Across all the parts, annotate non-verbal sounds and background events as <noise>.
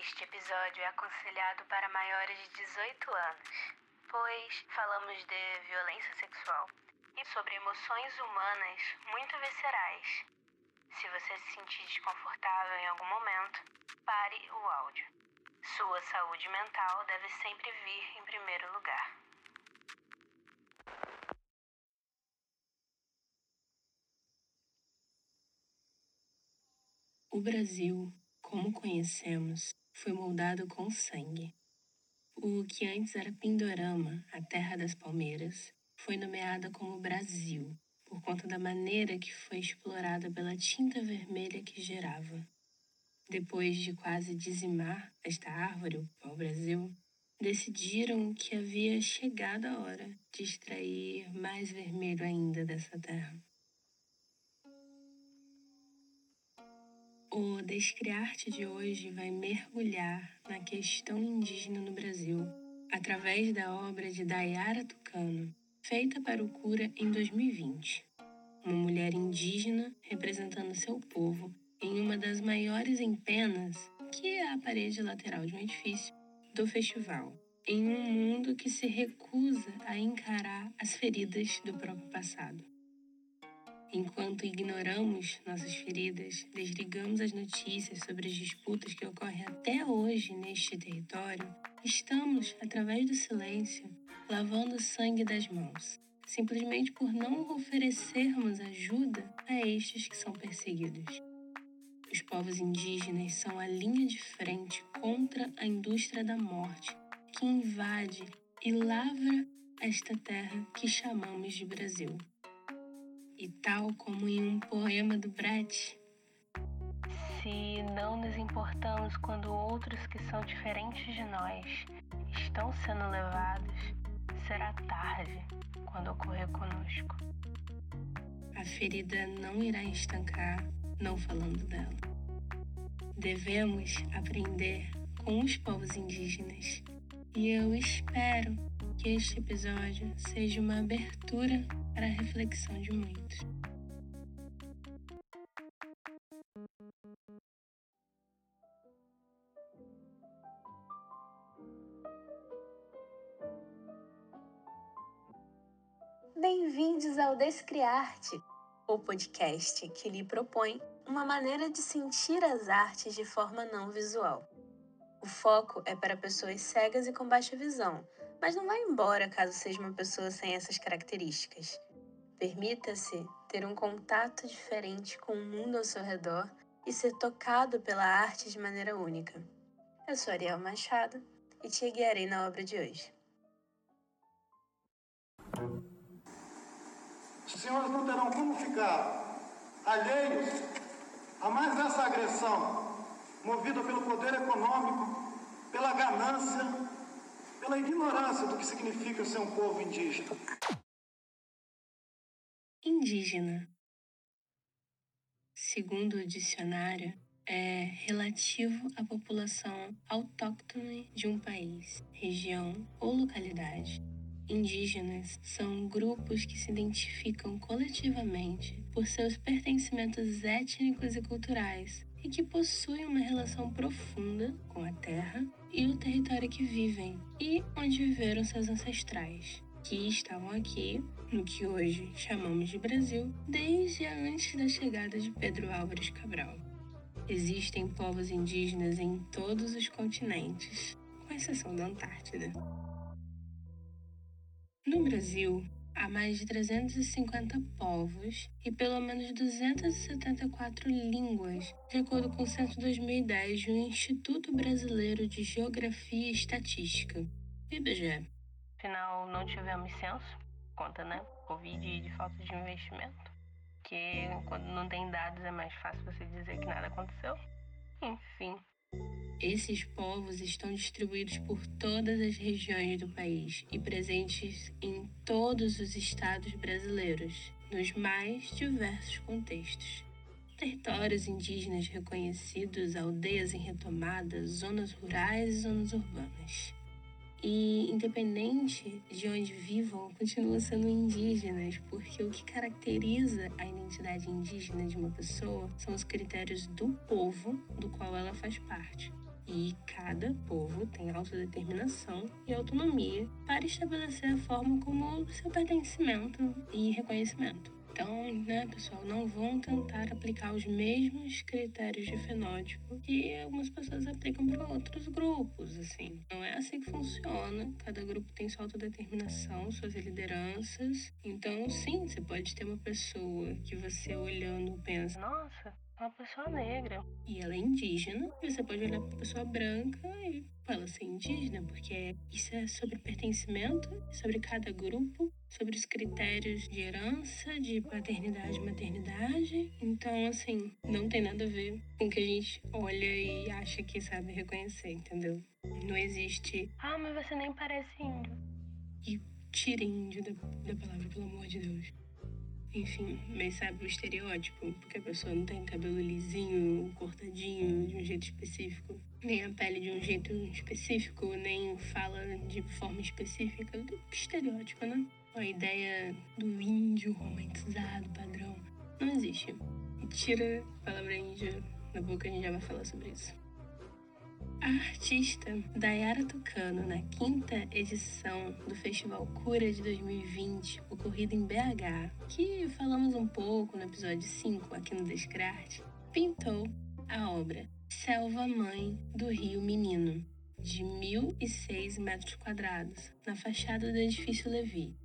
Este episódio é aconselhado para maiores de 18 anos, pois falamos de violência sexual e sobre emoções humanas muito viscerais. Se você se sentir desconfortável em algum momento, pare o áudio. Sua saúde mental deve sempre vir em primeiro lugar. O Brasil, como conhecemos, foi moldado com sangue. O que antes era Pindorama, a terra das palmeiras, foi nomeada como Brasil, por conta da maneira que foi explorada pela tinta vermelha que gerava. Depois de quase dizimar esta árvore, o pau-brasil, decidiram que havia chegado a hora de extrair mais vermelho ainda dessa terra. O Descriarte de hoje vai mergulhar na questão indígena no Brasil, através da obra de Dayara Tucano, feita para o Cura em 2020. Uma mulher indígena representando seu povo em uma das maiores empenas, que é a parede lateral de um edifício, do festival, em um mundo que se recusa a encarar as feridas do próprio passado. Enquanto ignoramos nossas feridas, desligamos as notícias sobre as disputas que ocorrem até hoje neste território, estamos, através do silêncio, lavando o sangue das mãos, simplesmente por não oferecermos ajuda a estes que são perseguidos. Os povos indígenas são a linha de frente contra a indústria da morte que invade e lavra esta terra que chamamos de Brasil. E tal como em um poema do Brecht, se não nos importamos quando outros que são diferentes de nós estão sendo levados, será tarde quando ocorrer conosco. A ferida não irá estancar não falando dela. Devemos aprender com os povos indígenas. E eu espero que este episódio seja uma abertura para a reflexão de muitos. Bem-vindos ao Descriarte, o podcast que lhe propõe uma maneira de sentir as artes de forma não visual. O foco é para pessoas cegas e com baixa visão, mas não vai embora caso seja uma pessoa sem essas características. Permita-se ter um contato diferente com o mundo ao seu redor e ser tocado pela arte de maneira única. Eu sou Ariel Machado e te guiarei na obra de hoje. Os senhores não terão como ficar alheios a mais essa agressão, movida pelo poder econômico, pela ganância, pela ignorância do que significa ser um povo indígena. Indígena. Segundo o dicionário, é relativo à população autóctone de um país, região ou localidade. Indígenas são grupos que se identificam coletivamente por seus pertencimentos étnicos e culturais e que possuem uma relação profunda com a terra e o território que vivem e onde viveram seus ancestrais, que estavam aqui, no que hoje chamamos de Brasil, desde antes da chegada de Pedro Álvares Cabral. Existem povos indígenas em todos os continentes, com exceção da Antártida. No Brasil, há mais de 350 povos e pelo menos 274 línguas, de acordo com o censo 2010 do Instituto Brasileiro de Geografia e Estatística, IBGE. Afinal, não tivemos censo, conta, né? Covid e de falta de investimento. Que quando não tem dados é mais fácil você dizer que nada aconteceu. Enfim. Esses povos estão distribuídos por todas as regiões do país e presentes em todos os estados brasileiros, nos mais diversos contextos. Territórios indígenas reconhecidos, aldeias em retomada, zonas rurais e zonas urbanas. E, independente de onde vivam, continuam sendo indígenas, porque o que caracteriza a identidade indígena de uma pessoa são os critérios do povo do qual ela faz parte. E cada povo tem autodeterminação e autonomia para estabelecer a forma como seu pertencimento e reconhecimento. Então, né, pessoal, não vão tentar aplicar os mesmos critérios de fenótipo que algumas pessoas aplicam para outros grupos, assim. Não é assim que funciona. Cada grupo tem sua autodeterminação, suas lideranças. Então, sim, você pode ter uma pessoa que você olhando pensa, nossa, uma pessoa negra. E ela é indígena, você pode olhar uma pessoa branca e ela ser indígena, porque isso é sobre pertencimento, sobre cada grupo, sobre os critérios de herança, de paternidade e maternidade. Então, assim, não tem nada a ver com o que a gente olha e acha que sabe reconhecer, entendeu? Não existe, ah, mas você nem parece índio. E tira índio da, da palavra, pelo amor de Deus enfim, mas sabe o estereótipo, porque a pessoa não tem cabelo lisinho, cortadinho de um jeito específico, nem a pele de um jeito específico, nem fala de forma específica, do estereótipo, né? A ideia do índio romantizado, padrão, não existe. Tira a palavra índio da boca, a gente já vai falar sobre isso. A artista Dayara Tucano, na quinta edição do Festival Cura de 2020, ocorrido em BH, que falamos um pouco no episódio 5 aqui no Descarte, pintou a obra Selva Mãe do Rio Menino, de 1.006 metros quadrados, na fachada do edifício Levi.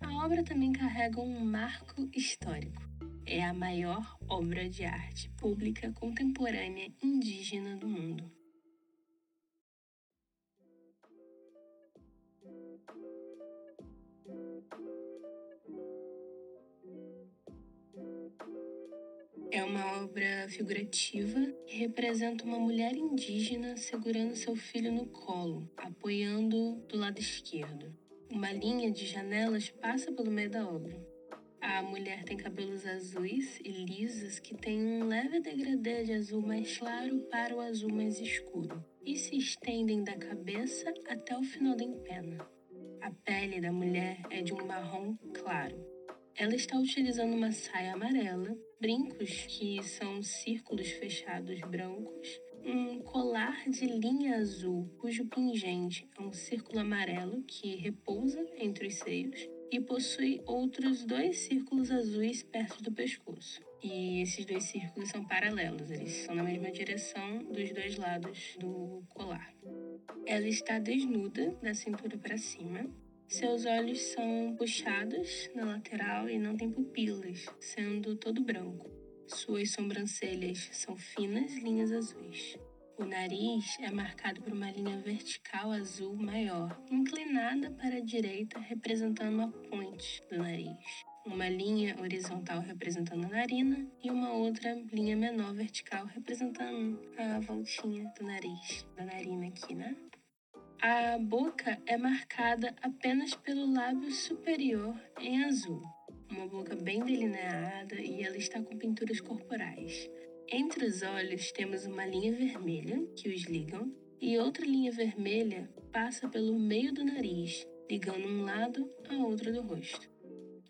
A obra também carrega um marco histórico. É a maior obra de arte pública contemporânea indígena do mundo. É uma obra figurativa que representa uma mulher indígena segurando seu filho no colo, apoiando do lado esquerdo. Uma linha de janelas passa pelo meio da obra. A mulher tem cabelos azuis e lisos que têm um leve degradê de azul mais claro para o azul mais escuro e se estendem da cabeça até o final da empena. A pele da mulher é de um marrom claro. Ela está utilizando uma saia amarela brincos, que são círculos fechados brancos, um colar de linha azul, cujo pingente é um círculo amarelo que repousa entre os seios e possui outros dois círculos azuis perto do pescoço. E esses dois círculos são paralelos, eles são na mesma direção dos dois lados do colar. Ela está desnuda da cintura para cima seus olhos são puxados na lateral e não tem pupilas, sendo todo branco. Suas sobrancelhas são finas linhas azuis. O nariz é marcado por uma linha vertical azul maior, inclinada para a direita, representando a ponte do nariz. Uma linha horizontal representando a narina e uma outra linha menor vertical representando a voltinha do nariz, da narina aqui, né? A boca é marcada apenas pelo lábio superior em azul, uma boca bem delineada e ela está com pinturas corporais. Entre os olhos temos uma linha vermelha que os ligam e outra linha vermelha passa pelo meio do nariz, ligando um lado a outro do rosto.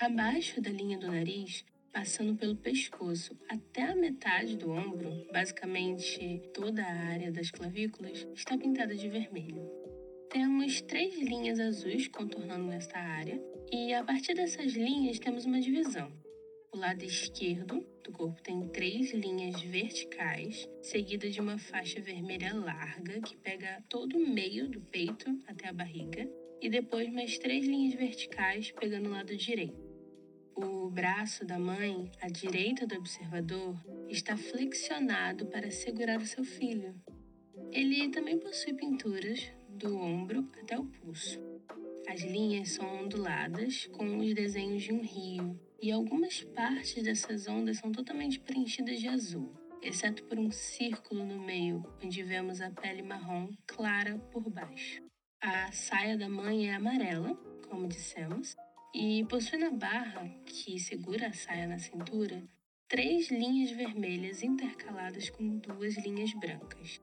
Abaixo da linha do nariz, passando pelo pescoço até a metade do ombro, basicamente toda a área das clavículas, está pintada de vermelho. Temos três linhas azuis contornando esta área, e a partir dessas linhas temos uma divisão. O lado esquerdo do corpo tem três linhas verticais, seguida de uma faixa vermelha larga que pega todo o meio do peito até a barriga, e depois mais três linhas verticais pegando o lado direito. O braço da mãe, à direita do observador, está flexionado para segurar o seu filho. Ele também possui pinturas do ombro até o pulso. As linhas são onduladas com os desenhos de um rio, e algumas partes dessas ondas são totalmente preenchidas de azul, exceto por um círculo no meio, onde vemos a pele marrom clara por baixo. A saia da mãe é amarela, como dissemos, e possui na barra, que segura a saia na cintura, três linhas vermelhas intercaladas com duas linhas brancas.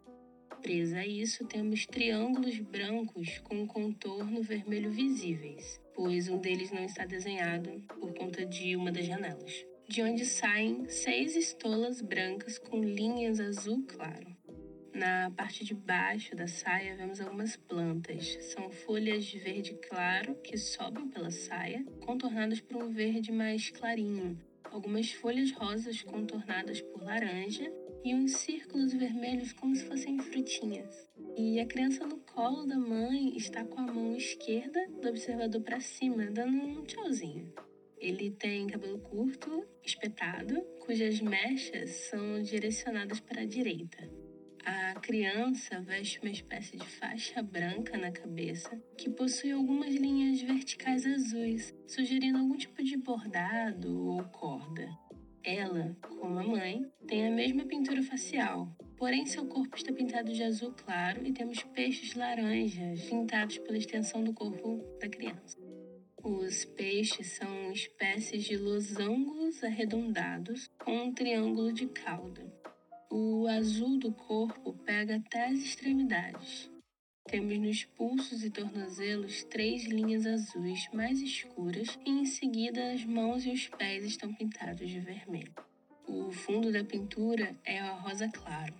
Presa a isso, temos triângulos brancos com contorno vermelho visíveis, pois um deles não está desenhado por conta de uma das janelas, de onde saem seis estolas brancas com linhas azul claro. Na parte de baixo da saia vemos algumas plantas. São folhas de verde claro que sobem pela saia, contornadas por um verde mais clarinho. Algumas folhas rosas contornadas por laranja e uns círculos vermelhos como se fossem frutinhas. E a criança no colo da mãe está com a mão esquerda do observador para cima, dando um tchauzinho. Ele tem cabelo curto, espetado, cujas mechas são direcionadas para a direita. A criança veste uma espécie de faixa branca na cabeça que possui algumas linhas verticais azuis, sugerindo algum tipo de bordado ou corda. Ela, como a mãe, tem a mesma pintura facial, porém seu corpo está pintado de azul claro e temos peixes laranjas pintados pela extensão do corpo da criança. Os peixes são espécies de losangos arredondados com um triângulo de cauda. O azul do corpo pega até as extremidades. Temos nos pulsos e tornozelos três linhas azuis mais escuras e em seguida as mãos e os pés estão pintados de vermelho. O fundo da pintura é a rosa claro.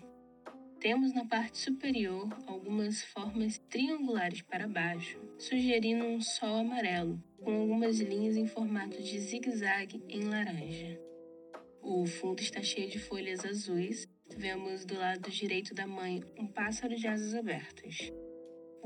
Temos na parte superior algumas formas triangulares para baixo, sugerindo um sol amarelo, com algumas linhas em formato de zigue-zague em laranja. O fundo está cheio de folhas azuis Vemos do lado direito da mãe um pássaro de asas abertas.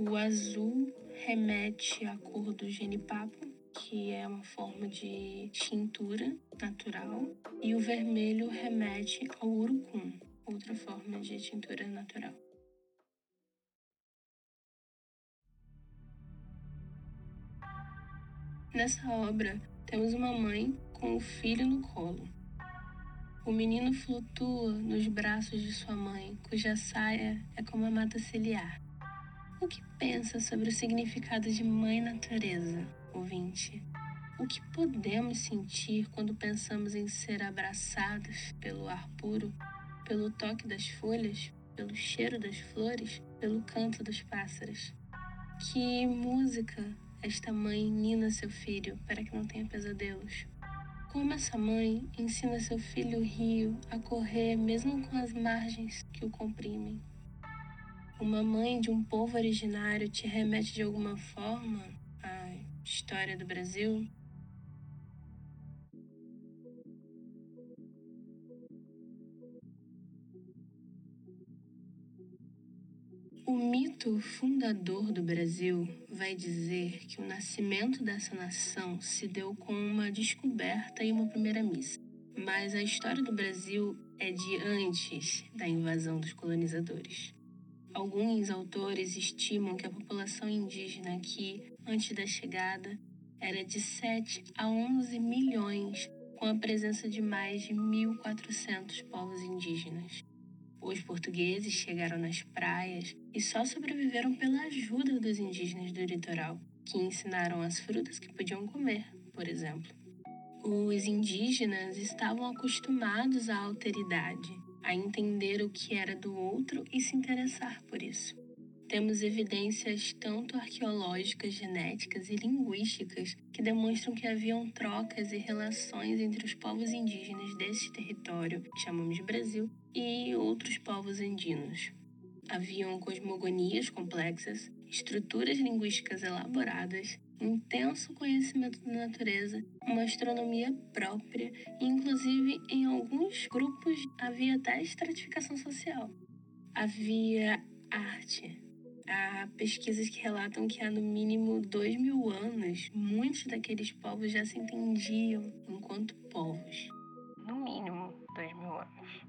O azul remete à cor do genipapo, que é uma forma de tintura natural, e o vermelho remete ao urucum, outra forma de tintura natural. Nessa obra, temos uma mãe com o filho no colo. O menino flutua nos braços de sua mãe, cuja saia é como a mata ciliar. O que pensa sobre o significado de mãe natureza, ouvinte? O que podemos sentir quando pensamos em ser abraçados pelo ar puro, pelo toque das folhas, pelo cheiro das flores, pelo canto dos pássaros? Que música esta mãe nina seu filho para que não tenha pesadelos? Como essa mãe ensina seu filho rio a correr mesmo com as margens que o comprimem? Uma mãe de um povo originário te remete de alguma forma à história do Brasil? O mito fundador do Brasil vai dizer que o nascimento dessa nação se deu com uma descoberta e uma primeira missa. Mas a história do Brasil é de antes da invasão dos colonizadores. Alguns autores estimam que a população indígena aqui, antes da chegada, era de 7 a 11 milhões, com a presença de mais de 1.400 povos indígenas. Os portugueses chegaram nas praias e só sobreviveram pela ajuda dos indígenas do litoral, que ensinaram as frutas que podiam comer, por exemplo. Os indígenas estavam acostumados à alteridade, a entender o que era do outro e se interessar por isso. Temos evidências tanto arqueológicas, genéticas e linguísticas que demonstram que haviam trocas e relações entre os povos indígenas desse território, que chamamos de Brasil, e outros povos andinos. Haviam cosmogonias complexas, estruturas linguísticas elaboradas, intenso conhecimento da natureza, uma astronomia própria e, inclusive, em alguns grupos havia até estratificação social. Havia arte, Há pesquisas que relatam que há no mínimo dois mil anos, muitos daqueles povos já se entendiam enquanto povos. No mínimo dois mil anos.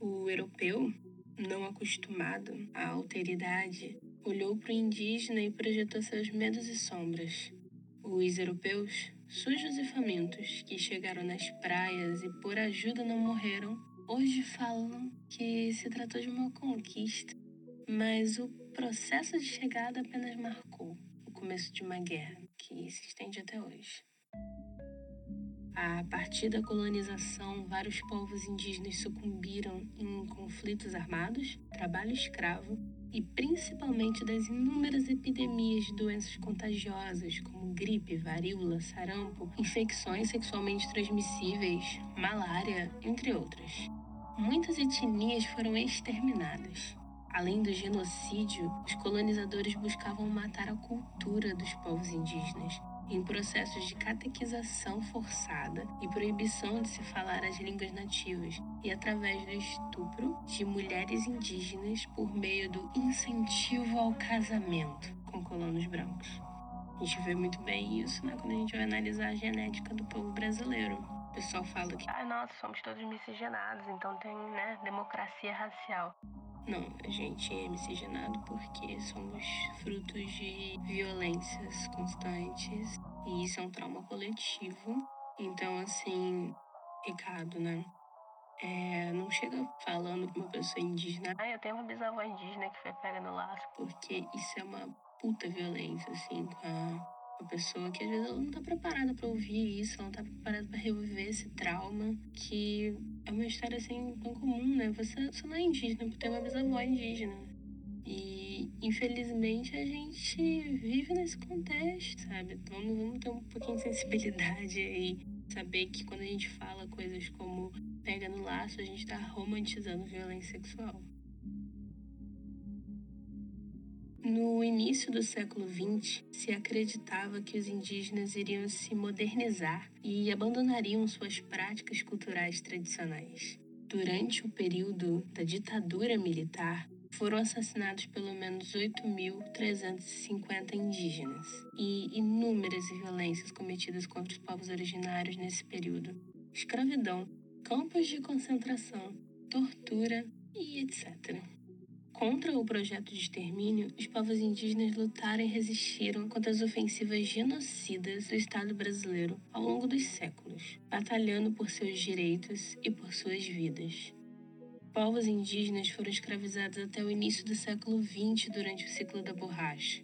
O europeu, não acostumado à alteridade, olhou para o indígena e projetou seus medos e sombras. Os europeus, sujos e famintos, que chegaram nas praias e por ajuda não morreram, hoje falam que se tratou de uma conquista. Mas o processo de chegada apenas marcou o começo de uma guerra que se estende até hoje. A partir da colonização, vários povos indígenas sucumbiram em conflitos armados, trabalho escravo e principalmente das inúmeras epidemias de doenças contagiosas como gripe, varíola, sarampo, infecções sexualmente transmissíveis, malária, entre outras. Muitas etnias foram exterminadas. Além do genocídio, os colonizadores buscavam matar a cultura dos povos indígenas, em processos de catequização forçada e proibição de se falar as línguas nativas, e através do estupro de mulheres indígenas por meio do incentivo ao casamento com colonos brancos. A gente vê muito bem isso né, quando a gente vai analisar a genética do povo brasileiro. O pessoal fala que, ah, nossa, somos todos miscigenados, então tem, né, democracia racial. Não, a gente é miscigenado porque somos frutos de violências constantes e isso é um trauma coletivo. Então, assim, recado, né? É, não chega falando pra uma pessoa indígena, ah, eu tenho uma bisavó indígena que foi pega no laço, porque isso é uma puta violência, assim, com a uma pessoa que às vezes ela não tá preparada para ouvir isso, ela não tá preparada para reviver esse trauma, que é uma história assim tão comum, né? Você, você não é indígena por ter uma bisavó indígena. E infelizmente a gente vive nesse contexto, sabe? Vamos, vamos ter um pouquinho de sensibilidade aí. Saber que quando a gente fala coisas como pega no laço, a gente tá romantizando violência sexual. No início do século XX, se acreditava que os indígenas iriam se modernizar e abandonariam suas práticas culturais tradicionais. Durante o período da ditadura militar, foram assassinados pelo menos 8.350 indígenas e inúmeras violências cometidas contra os povos originários nesse período: escravidão, campos de concentração, tortura e etc. Contra o projeto de extermínio, os povos indígenas lutaram e resistiram contra as ofensivas genocidas do Estado brasileiro ao longo dos séculos, batalhando por seus direitos e por suas vidas. Povos indígenas foram escravizados até o início do século XX durante o ciclo da borracha.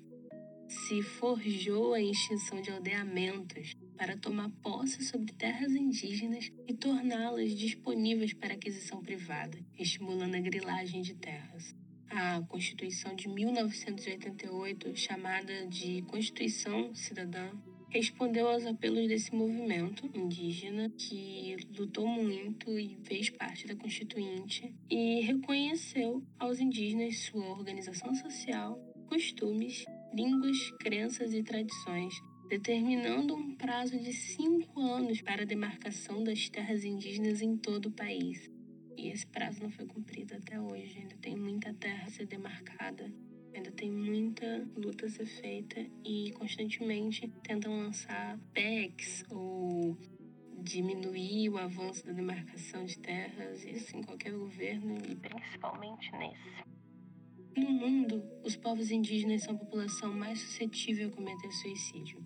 Se forjou a extinção de aldeamentos para tomar posse sobre terras indígenas e torná-las disponíveis para aquisição privada, estimulando a grilagem de terras a Constituição de 1988, chamada de Constituição Cidadã, respondeu aos apelos desse movimento indígena que lutou muito e fez parte da Constituinte e reconheceu aos indígenas sua organização social, costumes, línguas, crenças e tradições, determinando um prazo de cinco anos para a demarcação das terras indígenas em todo o país. E esse prazo não foi cumprido até hoje. Ainda tem muita terra a ser demarcada, ainda tem muita luta a ser feita e constantemente tentam lançar PECs ou diminuir o avanço da demarcação de terras, isso em qualquer governo e principalmente nesse. No mundo, os povos indígenas são a população mais suscetível a cometer suicídio.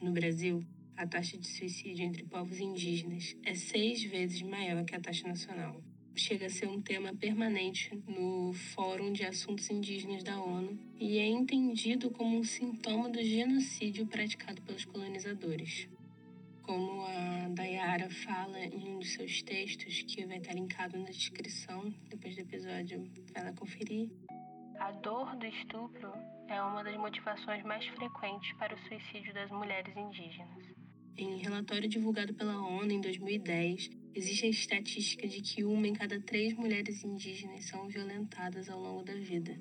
No Brasil, a taxa de suicídio entre povos indígenas é seis vezes maior que a taxa nacional chega a ser um tema permanente no Fórum de Assuntos Indígenas da ONU e é entendido como um sintoma do genocídio praticado pelos colonizadores. Como a Dayara fala em um dos seus textos, que vai estar linkado na descrição, depois do episódio, vai lá conferir. A dor do estupro é uma das motivações mais frequentes para o suicídio das mulheres indígenas. Em relatório divulgado pela ONU em 2010, Existe a estatística de que uma em cada três mulheres indígenas são violentadas ao longo da vida.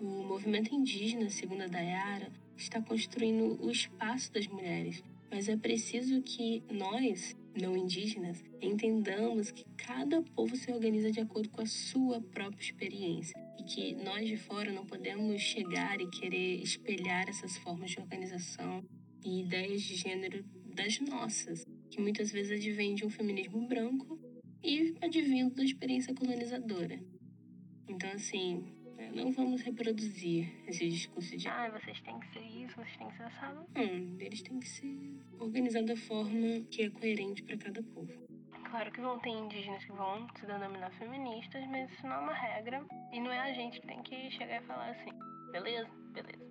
O movimento indígena, segundo a Dayara, está construindo o espaço das mulheres, mas é preciso que nós, não indígenas, entendamos que cada povo se organiza de acordo com a sua própria experiência e que nós de fora não podemos chegar e querer espelhar essas formas de organização e ideias de gênero das nossas muitas vezes advém de um feminismo branco e advindo da experiência colonizadora. Então, assim, é, não vamos reproduzir esse discurso de ah, vocês têm que ser isso, vocês têm que ser assado. Não, eles têm que ser organizados da forma que é coerente para cada povo. Claro que vão ter indígenas que vão se denominar feministas, mas isso não é uma regra e não é a gente que tem que chegar e falar assim, beleza? Beleza.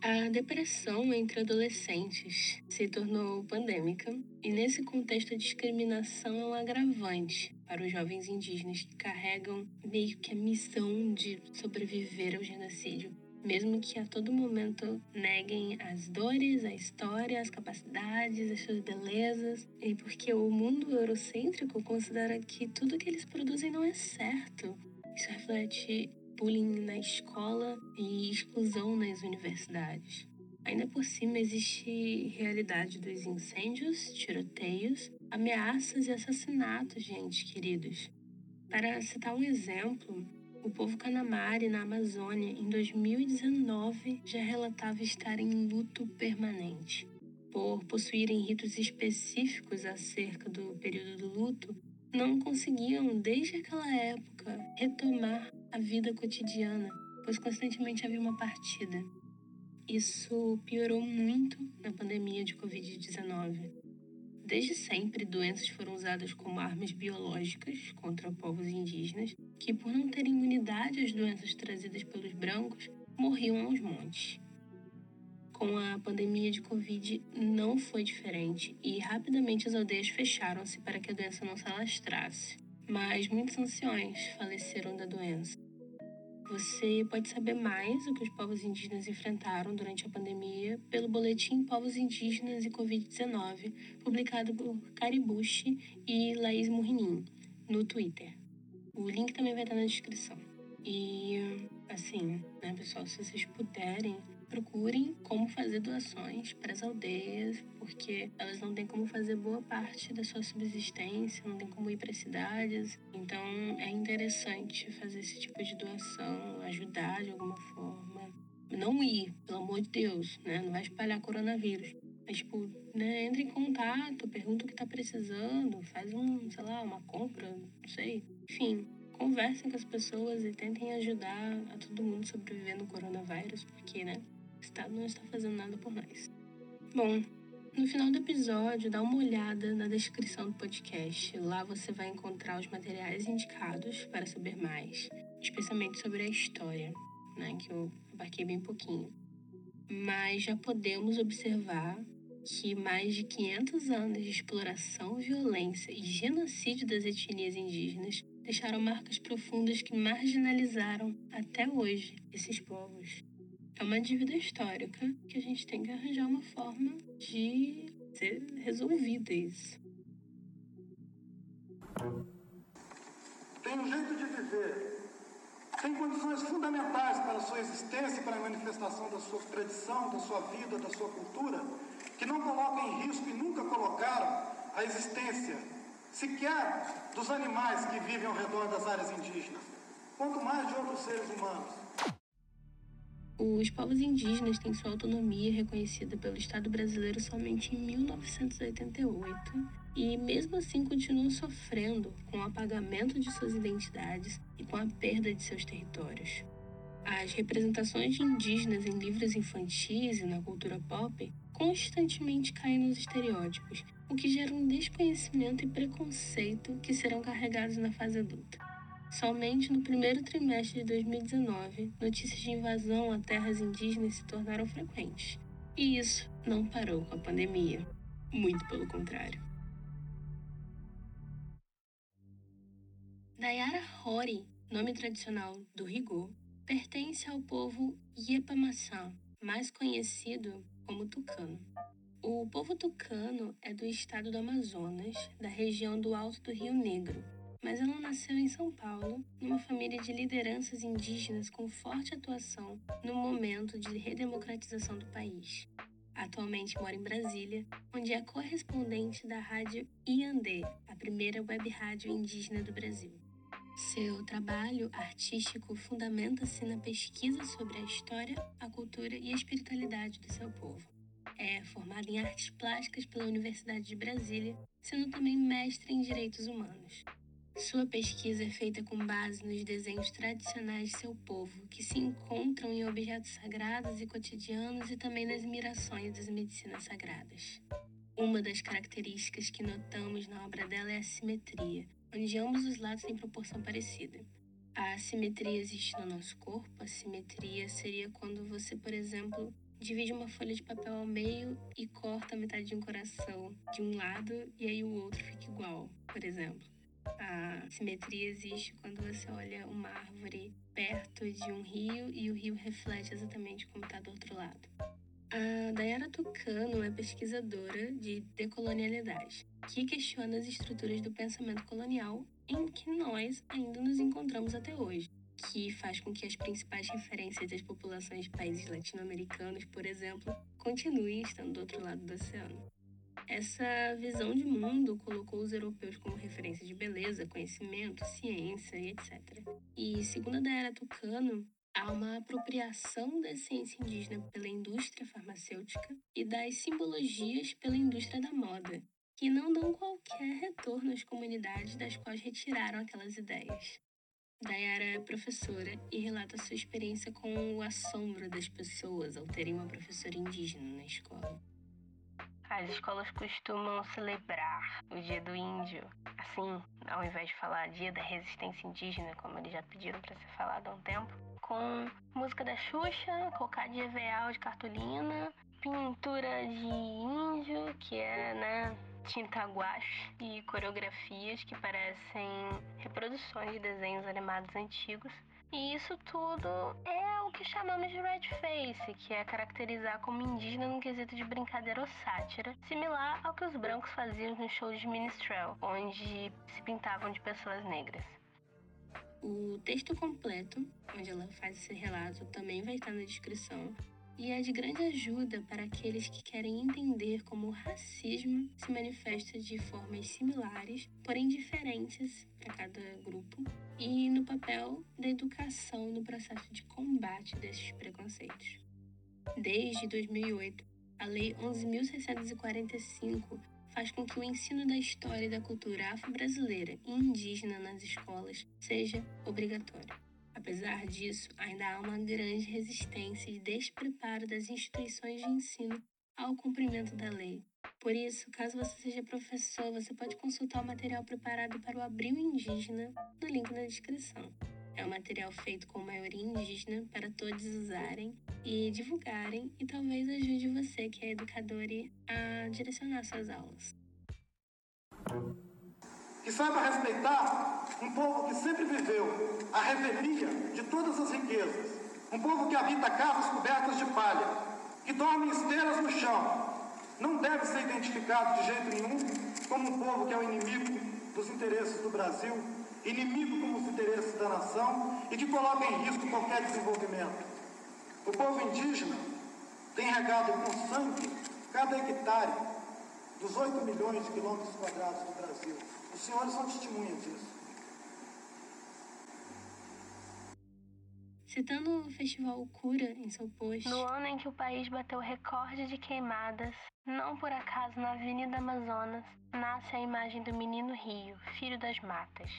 A depressão entre adolescentes se tornou pandêmica e, nesse contexto, a discriminação é um agravante para os jovens indígenas que carregam meio que a missão de sobreviver ao genocídio, mesmo que a todo momento neguem as dores, a história, as capacidades, as suas belezas, e porque o mundo eurocêntrico considera que tudo que eles produzem não é certo. Isso reflete bullying na escola e exclusão nas universidades. Ainda por cima existe realidade dos incêndios, tiroteios, ameaças e assassinatos, gente, queridos. Para citar um exemplo, o povo Canamari, na Amazônia, em 2019, já relatava estar em luto permanente. Por possuírem ritos específicos acerca do período do luto, não conseguiam, desde aquela época, retomar a vida cotidiana, pois constantemente havia uma partida. Isso piorou muito na pandemia de Covid-19. Desde sempre, doenças foram usadas como armas biológicas contra povos indígenas que, por não terem imunidade às doenças trazidas pelos brancos, morriam aos montes. Com a pandemia de Covid, não foi diferente e rapidamente as aldeias fecharam-se para que a doença não se alastrasse. Mas muitos anciões faleceram da doença. Você pode saber mais o que os povos indígenas enfrentaram durante a pandemia pelo boletim Povos Indígenas e Covid-19, publicado por Caribuchi e Laís Murrinin no Twitter. O link também vai estar na descrição. E, assim, né, pessoal, se vocês puderem, procurem como fazer doações para as aldeias, porque elas não têm como fazer boa parte da sua subsistência, não tem como ir para cidades. Então é interessante fazer esse tipo de doação, ajudar de alguma forma. Não ir, pelo amor de Deus, né? Não vai espalhar coronavírus. Mas, tipo, né, entre em contato, pergunta o que tá precisando, faz um, sei lá, uma compra, não sei. Enfim, conversem com as pessoas e tentem ajudar a todo mundo sobreviver no coronavírus, porque, né, o Estado não está fazendo nada por nós. Bom, no final do episódio, dá uma olhada na descrição do podcast. Lá você vai encontrar os materiais indicados para saber mais, especialmente sobre a história, né, que eu abarquei bem pouquinho. Mas já podemos observar que mais de 500 anos de exploração, violência e genocídio das etnias indígenas deixaram marcas profundas que marginalizaram até hoje esses povos. É uma dívida histórica que a gente tem que arranjar uma forma de ser resolvida isso. Tem um jeito de viver, tem condições fundamentais para a sua existência e para a manifestação da sua tradição, da sua vida, da sua cultura, que não colocam em risco e nunca colocaram a existência sequer dos animais que vivem ao redor das áreas indígenas, quanto mais de outros seres humanos. Os povos indígenas têm sua autonomia reconhecida pelo Estado brasileiro somente em 1988 e, mesmo assim, continuam sofrendo com o apagamento de suas identidades e com a perda de seus territórios. As representações de indígenas em livros infantis e na cultura pop constantemente caem nos estereótipos, o que gera um desconhecimento e preconceito que serão carregados na fase adulta. Somente no primeiro trimestre de 2019, notícias de invasão a terras indígenas se tornaram frequentes. E isso não parou com a pandemia. Muito pelo contrário. Dayara Hori, nome tradicional do Rigor, pertence ao povo Iepamaçã, mais conhecido como Tucano. O povo tucano é do estado do Amazonas, da região do Alto do Rio Negro, mas ela nasceu em São Paulo, numa família de lideranças indígenas com forte atuação no momento de redemocratização do país. Atualmente mora em Brasília, onde é correspondente da rádio Iandê, a primeira web rádio indígena do Brasil. Seu trabalho artístico fundamenta-se na pesquisa sobre a história, a cultura e a espiritualidade do seu povo. É formada em artes plásticas pela Universidade de Brasília, sendo também mestre em direitos humanos. Sua pesquisa é feita com base nos desenhos tradicionais de seu povo, que se encontram em objetos sagrados e cotidianos e também nas mirações das medicinas sagradas. Uma das características que notamos na obra dela é a simetria, onde ambos os lados têm proporção parecida. A simetria existe no nosso corpo. A simetria seria quando você, por exemplo, divide uma folha de papel ao meio e corta metade de um coração de um lado e aí o outro fica igual, por exemplo. A simetria existe quando você olha uma árvore perto de um rio e o rio reflete exatamente como está do outro lado. A Dayara Tucano é pesquisadora de decolonialidade, que questiona as estruturas do pensamento colonial em que nós ainda nos encontramos até hoje. que faz com que as principais referências das populações de países latino-americanos, por exemplo, continuem estando do outro lado do oceano. Essa visão de mundo colocou os europeus como referência de beleza, conhecimento, ciência e etc. E, segundo a Daera Tucano, há uma apropriação da ciência indígena pela indústria farmacêutica e das simbologias pela indústria da moda, que não dão qualquer retorno às comunidades das quais retiraram aquelas ideias. Dayara é professora e relata sua experiência com o assombro das pessoas ao terem uma professora indígena na escola. As escolas costumam celebrar o Dia do Índio, assim, ao invés de falar Dia da Resistência Indígena, como eles já pediram para ser falado há um tempo, com música da Xuxa, colocar de EVA de cartolina, pintura de índio, que é, né, tinta guache e coreografias que parecem reproduções de desenhos animados antigos e isso tudo é o que chamamos de red face, que é caracterizar como indígena num quesito de brincadeira ou sátira, similar ao que os brancos faziam no show de minstrel, onde se pintavam de pessoas negras. O texto completo, onde ela faz esse relato, também vai estar na descrição e é de grande ajuda para aqueles que querem entender como o racismo se manifesta de formas similares, porém diferentes para cada grupo, e no papel da educação no processo de combate desses preconceitos. Desde 2008, a Lei 11.645 faz com que o ensino da história e da cultura afro-brasileira e indígena nas escolas seja obrigatório. Apesar disso, ainda há uma grande resistência e despreparo das instituições de ensino ao cumprimento da lei. Por isso, caso você seja professor, você pode consultar o material preparado para o Abril Indígena no link na descrição. É um material feito com maioria indígena para todos usarem e divulgarem e talvez ajude você, que é educador, a direcionar suas aulas. Que saiba respeitar um povo que sempre viveu a revelia de todas as riquezas, um povo que habita casas cobertas de palha, que dorme em esteiras no chão, não deve ser identificado de jeito nenhum como um povo que é o inimigo dos interesses do Brasil, inimigo com os interesses da nação e que coloca em risco qualquer desenvolvimento. O povo indígena tem regado com sangue cada hectare dos 8 milhões de quilômetros quadrados do Brasil. Os senhores são testemunhas disso. Citando o festival Cura em seu post. No ano em que o país bateu recorde de queimadas, não por acaso na Avenida Amazonas, nasce a imagem do menino Rio, filho das matas.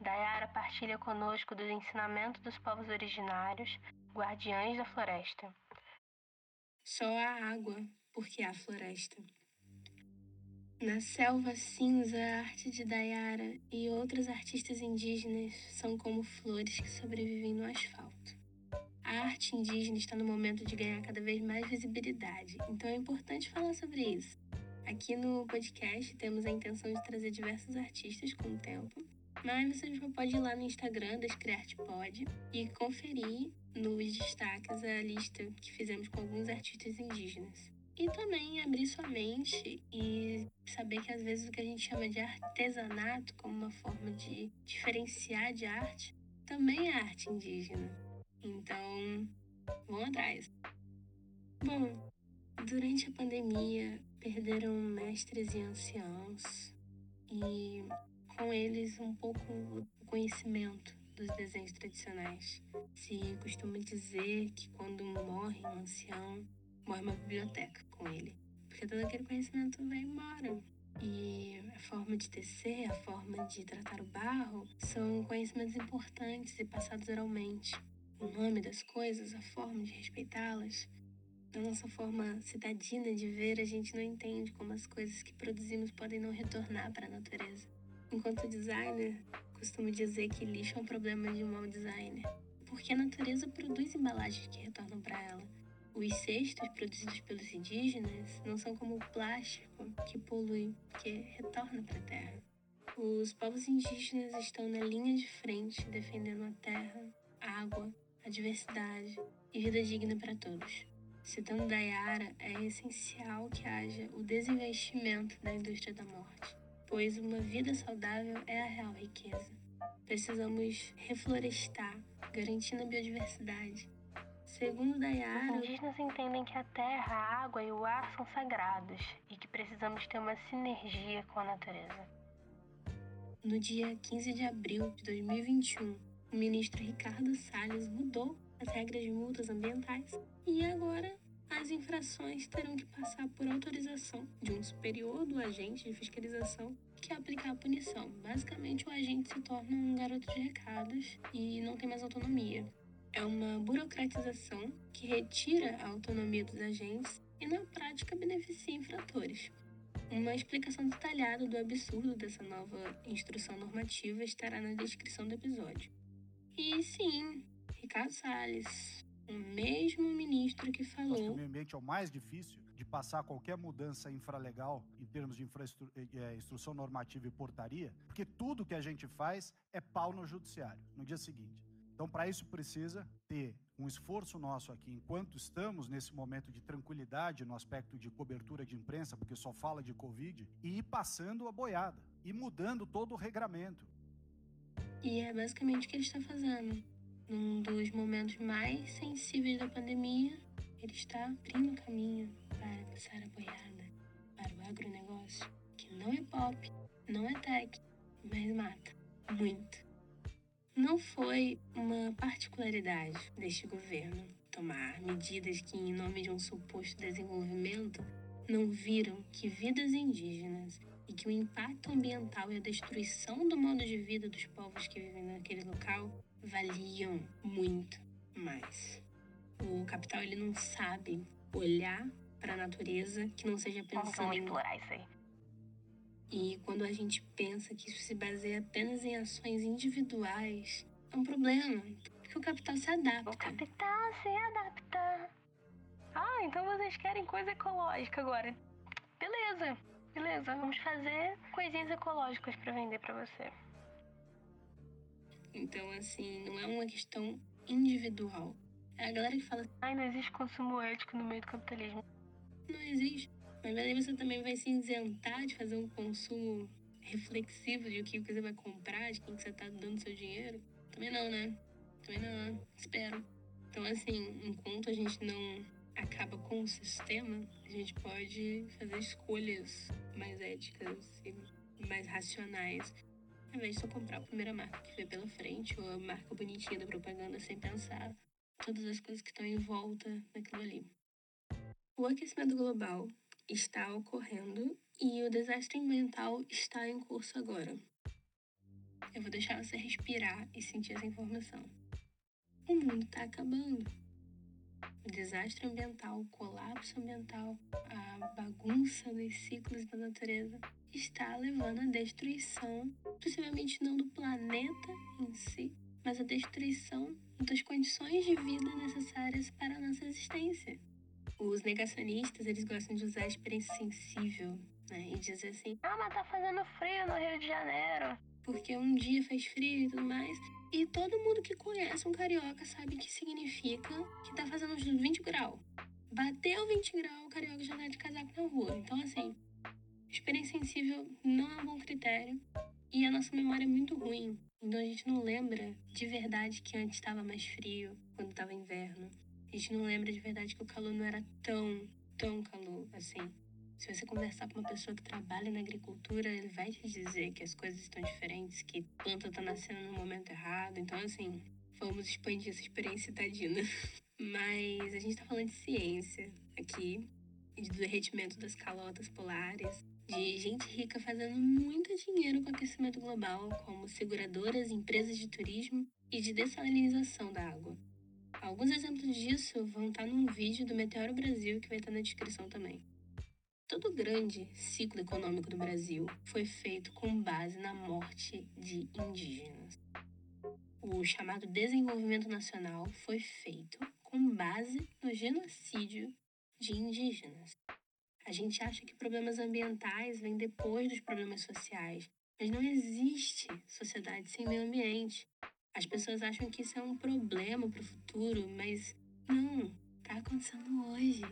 Dayara partilha conosco dos ensinamentos dos povos originários, guardiães da floresta. Só há água, porque há floresta. Na selva cinza, a arte de Dayara e outros artistas indígenas são como flores que sobrevivem no asfalto. A arte indígena está no momento de ganhar cada vez mais visibilidade, então é importante falar sobre isso. Aqui no podcast temos a intenção de trazer diversos artistas com o tempo, mas você já pode ir lá no Instagram da Criartpod e conferir nos destaques a lista que fizemos com alguns artistas indígenas. E também abrir sua mente e saber que às vezes o que a gente chama de artesanato, como uma forma de diferenciar de arte, também é arte indígena. Então, vão atrás. Bom, durante a pandemia perderam mestres e anciãos e com eles um pouco o conhecimento dos desenhos tradicionais. Se costuma dizer que quando morre um ancião, uma biblioteca com ele, porque todo aquele conhecimento vai embora. E a forma de tecer, a forma de tratar o barro são conhecimentos importantes e passados oralmente. O nome das coisas, a forma de respeitá-las, da nossa forma cidadina de ver, a gente não entende como as coisas que produzimos podem não retornar para a natureza. Enquanto designer, costumo dizer que lixo é um problema de um mau designer, porque a natureza produz embalagens que retornam para ela os cestos produzidos pelos indígenas não são como o plástico que polui, que retorna para a terra. Os povos indígenas estão na linha de frente defendendo a terra, a água, a diversidade e vida digna para todos. Citando Dayara, é essencial que haja o desinvestimento da indústria da morte, pois uma vida saudável é a real riqueza. Precisamos reflorestar garantindo a biodiversidade. Segundo Dayara, os indígenas entendem que a terra, a água e o ar são sagrados e que precisamos ter uma sinergia com a natureza. No dia 15 de abril de 2021, o ministro Ricardo Salles mudou as regras de multas ambientais e agora as infrações terão que passar por autorização de um superior do agente de fiscalização que aplicar a punição. Basicamente, o agente se torna um garoto de recados e não tem mais autonomia. É uma burocratização que retira a autonomia dos agentes e, na prática, beneficia infratores. Uma explicação detalhada do absurdo dessa nova instrução normativa estará na descrição do episódio. E sim, Ricardo Salles, o mesmo ministro que falou. Que o meio ambiente é o mais difícil de passar qualquer mudança infralegal em termos de é, instrução normativa e portaria, porque tudo que a gente faz é pau no judiciário no dia seguinte. Então, para isso precisa ter um esforço nosso aqui, enquanto estamos nesse momento de tranquilidade no aspecto de cobertura de imprensa, porque só fala de Covid, e ir passando a boiada, e mudando todo o regramento. E é basicamente o que ele está fazendo. Num dos momentos mais sensíveis da pandemia, ele está abrindo caminho para passar a boiada para o agronegócio, que não é pop, não é tech, mas mata muito. Não foi uma particularidade deste governo tomar medidas que, em nome de um suposto desenvolvimento, não viram que vidas indígenas e que o impacto ambiental e a destruição do modo de vida dos povos que vivem naquele local valiam muito mais. O capital ele não sabe olhar para a natureza que não seja pensando em explorar isso aí. E quando a gente pensa que isso se baseia apenas em ações individuais, é um problema, porque o capital se adapta. O capital se adapta. Ah, então vocês querem coisa ecológica agora. Beleza, beleza, vamos fazer coisinhas ecológicas para vender para você. Então, assim, não é uma questão individual. É a galera que fala. Ai, não existe consumo ético no meio do capitalismo. Não existe. Mas aí você também vai se isentar de fazer um consumo reflexivo de o que você vai comprar, de quem que você tá dando seu dinheiro? Também não, né? Também não, espero. Então, assim, enquanto a gente não acaba com o sistema, a gente pode fazer escolhas mais éticas e mais racionais. Ao invés de só comprar a primeira marca que vê pela frente, ou a marca bonitinha da propaganda, sem pensar todas as coisas que estão em volta daquilo ali. O aquecimento global está ocorrendo e o desastre ambiental está em curso agora. Eu vou deixar você respirar e sentir essa informação. O mundo está acabando. O desastre ambiental, o colapso ambiental, a bagunça dos ciclos da natureza está levando à destruição, possivelmente não do planeta em si, mas a destruição das condições de vida necessárias para a nossa existência. Os negacionistas, eles gostam de usar a experiência sensível, né? E dizer assim, ah, mas tá fazendo frio no Rio de Janeiro. Porque um dia faz frio e tudo mais. E todo mundo que conhece um carioca sabe que significa que tá fazendo uns 20 graus. Bateu 20 graus, o carioca já tá de casaco na rua. Então, assim, experiência sensível não é um bom critério. E a nossa memória é muito ruim. Então a gente não lembra de verdade que antes estava mais frio, quando estava inverno. A gente não lembra de verdade que o calor não era tão, tão calor assim. Se você conversar com uma pessoa que trabalha na agricultura, ele vai te dizer que as coisas estão diferentes, que a planta está nascendo no momento errado. Então, assim, vamos expandir essa experiência tadina. <laughs> Mas a gente está falando de ciência aqui, de derretimento das calotas polares, de gente rica fazendo muito dinheiro com aquecimento global, como seguradoras, empresas de turismo e de dessalinização da água. Alguns exemplos disso vão estar num vídeo do Meteoro Brasil que vai estar na descrição também. Todo grande ciclo econômico do Brasil foi feito com base na morte de indígenas. O chamado desenvolvimento nacional foi feito com base no genocídio de indígenas. A gente acha que problemas ambientais vêm depois dos problemas sociais, mas não existe sociedade sem meio ambiente. As pessoas acham que isso é um problema para o futuro, mas não, está acontecendo hoje.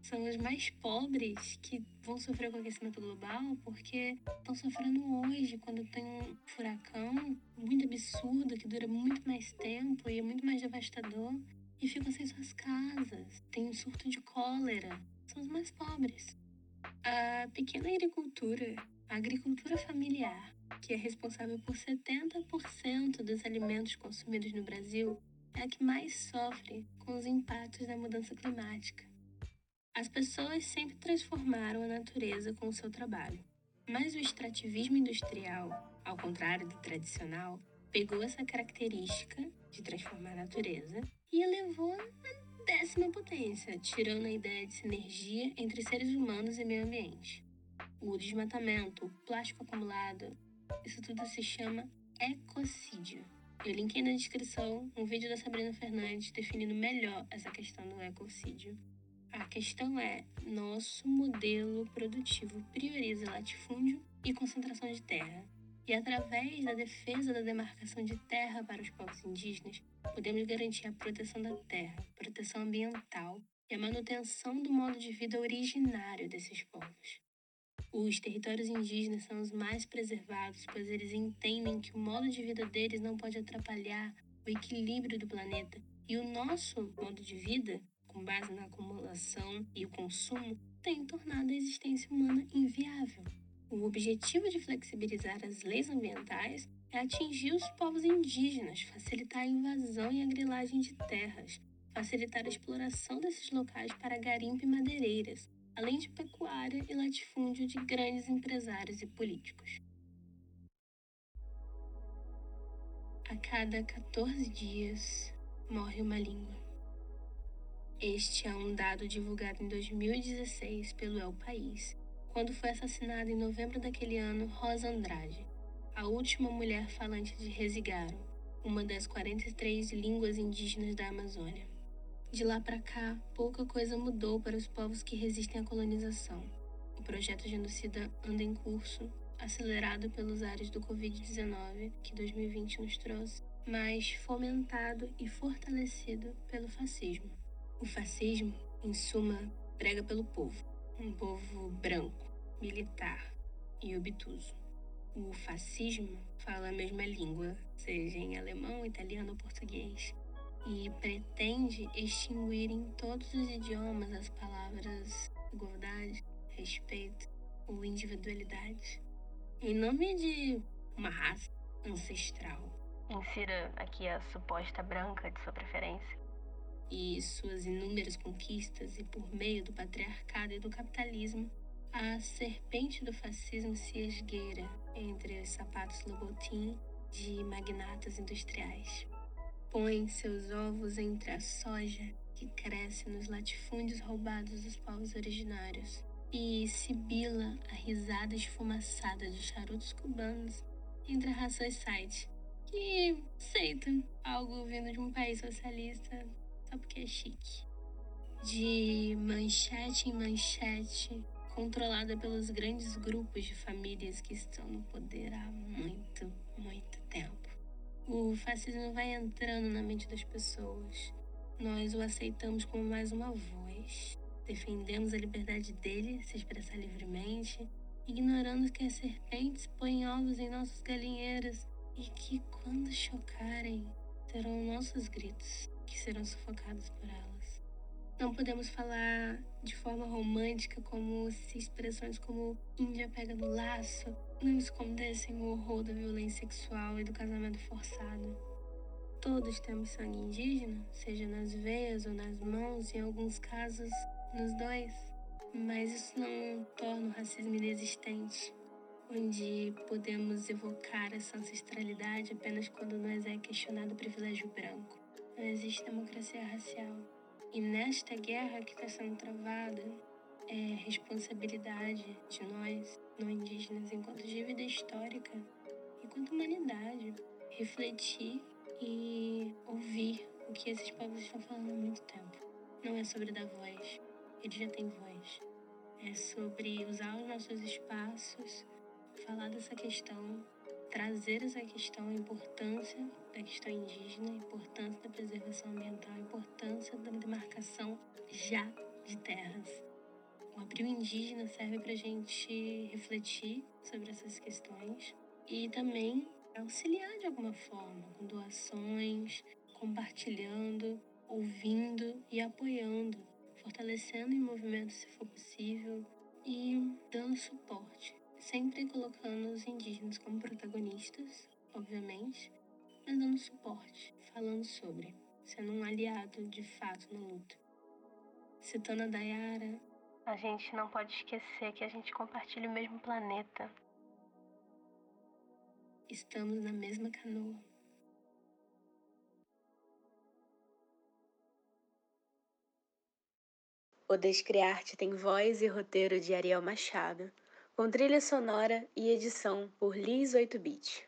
são os mais pobres que vão sofrer com o aquecimento global porque estão sofrendo hoje, quando tem um furacão muito absurdo que dura muito mais tempo e é muito mais devastador e ficam sem suas casas, tem um surto de cólera. São os mais pobres. A pequena agricultura, a agricultura familiar, que é responsável por 70% dos alimentos consumidos no Brasil, é a que mais sofre com os impactos da mudança climática. As pessoas sempre transformaram a natureza com o seu trabalho, mas o extrativismo industrial, ao contrário do tradicional, pegou essa característica de transformar a natureza e elevou na décima potência, tirando a ideia de sinergia entre seres humanos e meio ambiente. O desmatamento, plástico acumulado, isso tudo se chama ecocídio. Eu linkei na descrição um vídeo da Sabrina Fernandes definindo melhor essa questão do ecocídio. A questão é: nosso modelo produtivo prioriza latifúndio e concentração de terra. E através da defesa da demarcação de terra para os povos indígenas, podemos garantir a proteção da terra, proteção ambiental e a manutenção do modo de vida originário desses povos. Os territórios indígenas são os mais preservados, pois eles entendem que o modo de vida deles não pode atrapalhar o equilíbrio do planeta. E o nosso modo de vida com base na acumulação e o consumo, tem tornado a existência humana inviável. O objetivo de flexibilizar as leis ambientais é atingir os povos indígenas, facilitar a invasão e a grilagem de terras, facilitar a exploração desses locais para garimpo e madeireiras, além de pecuária e latifúndio de grandes empresários e políticos. A cada 14 dias morre uma língua. Este é um dado divulgado em 2016 pelo El País, quando foi assassinada em novembro daquele ano Rosa Andrade, a última mulher falante de Resigaro, uma das 43 línguas indígenas da Amazônia. De lá para cá, pouca coisa mudou para os povos que resistem à colonização. O projeto genocida anda em curso, acelerado pelos ares do Covid-19 que 2020 nos trouxe, mas fomentado e fortalecido pelo fascismo. O fascismo, em suma, prega pelo povo, um povo branco, militar e obtuso. O fascismo fala a mesma língua, seja em alemão, italiano ou português, e pretende extinguir em todos os idiomas as palavras igualdade, respeito ou individualidade, em nome de uma raça ancestral. Insira aqui a suposta branca de sua preferência e suas inúmeras conquistas e por meio do patriarcado e do capitalismo, a serpente do fascismo se esgueira entre os sapatos Louboutin de magnatas industriais. Põe seus ovos entre a soja que cresce nos latifúndios roubados dos povos originários e sibila a risada esfumaçada de charutos cubanos entre a raça site que aceita algo vindo de um país socialista só porque é chique. De manchete em manchete, controlada pelos grandes grupos de famílias que estão no poder há muito, muito tempo. O fascismo vai entrando na mente das pessoas. Nós o aceitamos como mais uma voz. Defendemos a liberdade dele se expressar livremente, ignorando que as serpentes põem ovos em nossos galinheiros e que, quando chocarem, terão nossos gritos que serão sufocados por elas. Não podemos falar de forma romântica como se expressões como Índia pega no laço não escondessem o horror da violência sexual e do casamento forçado. Todos temos sangue indígena, seja nas veias ou nas mãos, em alguns casos nos dois. Mas isso não torna o racismo inexistente, onde podemos evocar essa ancestralidade apenas quando nós é questionado o privilégio branco não existe democracia racial. E nesta guerra que está sendo travada, é responsabilidade de nós, não indígenas, enquanto dívida histórica, enquanto humanidade, refletir e ouvir o que esses povos estão falando há muito tempo. Não é sobre dar voz, eles já têm voz. É sobre usar os nossos espaços, falar dessa questão trazer essa questão, a importância da questão indígena, a importância da preservação ambiental, a importância da demarcação já de terras. O Abril Indígena serve para a gente refletir sobre essas questões e também auxiliar de alguma forma, com doações, compartilhando, ouvindo e apoiando, fortalecendo o movimento se for possível e dando suporte, sempre colocando os indígenas como protagonistas, obviamente, mas dando suporte, falando sobre, sendo um aliado de fato na luta. Citando a Dayara, a gente não pode esquecer que a gente compartilha o mesmo planeta. Estamos na mesma canoa. O Descriarte tem voz e roteiro de Ariel Machado, com trilha sonora e edição por Liz 8-Bit.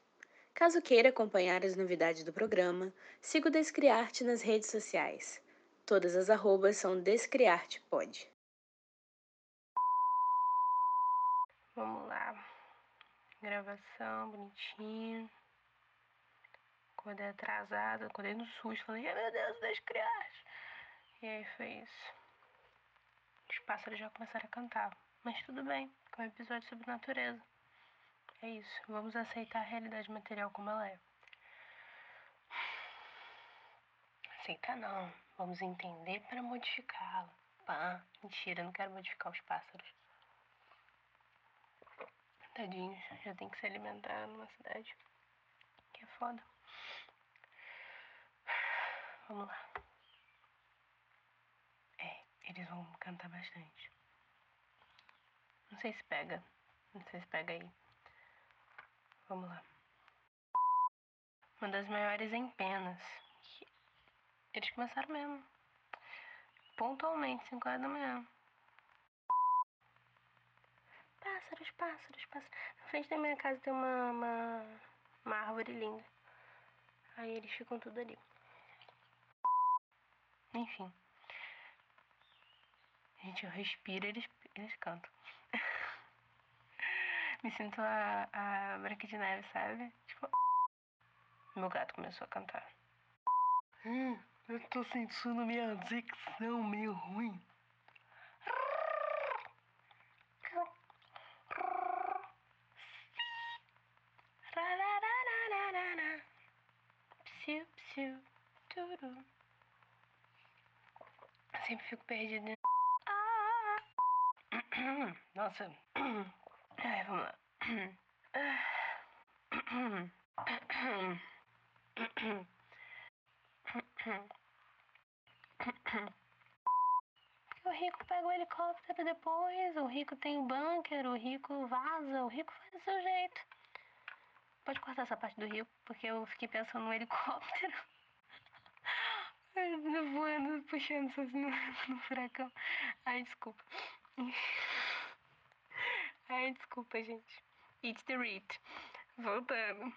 Caso queira acompanhar as novidades do programa, siga o Descriarte nas redes sociais. Todas as arrobas são DescriartePod. Vamos lá. Gravação bonitinha. Acordei atrasada, acordei no susto. Falei, ai meu Deus, Descriarte. E aí foi isso. Os pássaros já começaram a cantar. Mas tudo bem, é um episódio sobre natureza. É isso, vamos aceitar a realidade material como ela é. Aceitar não, vamos entender para modificá-la. Pá, mentira, não quero modificar os pássaros. Tadinhos, já tem que se alimentar numa cidade. Que é foda. Vamos lá. É, eles vão cantar bastante. Não sei se pega. Não sei se pega aí. Vamos lá. Uma das maiores em penas. Eles começaram mesmo. Pontualmente, 5 horas da manhã. Pássaros, pássaros, pássaros. Na frente da minha casa tem uma, uma, uma árvore linda. Aí eles ficam tudo ali. Enfim. Gente, eu respiro, eles, eles cantam. Me sinto a, a Branca de Neve, sabe? Tipo. Meu gato começou a cantar. Hum, eu tô sentindo minha dicção meio ruim. Psiu, psiu, turu. Sempre fico perdida. Ah! <clears throat> Nossa. <clears throat> Ai, vamos lá. o rico pega o helicóptero depois, o rico tem o bunker, o rico vaza, o rico faz do seu jeito. Pode cortar essa parte do rico, porque eu fiquei pensando no helicóptero. Voando, puxando no, no furacão. Ai, desculpa. Ai, desculpa, gente. It's the read. Voltando.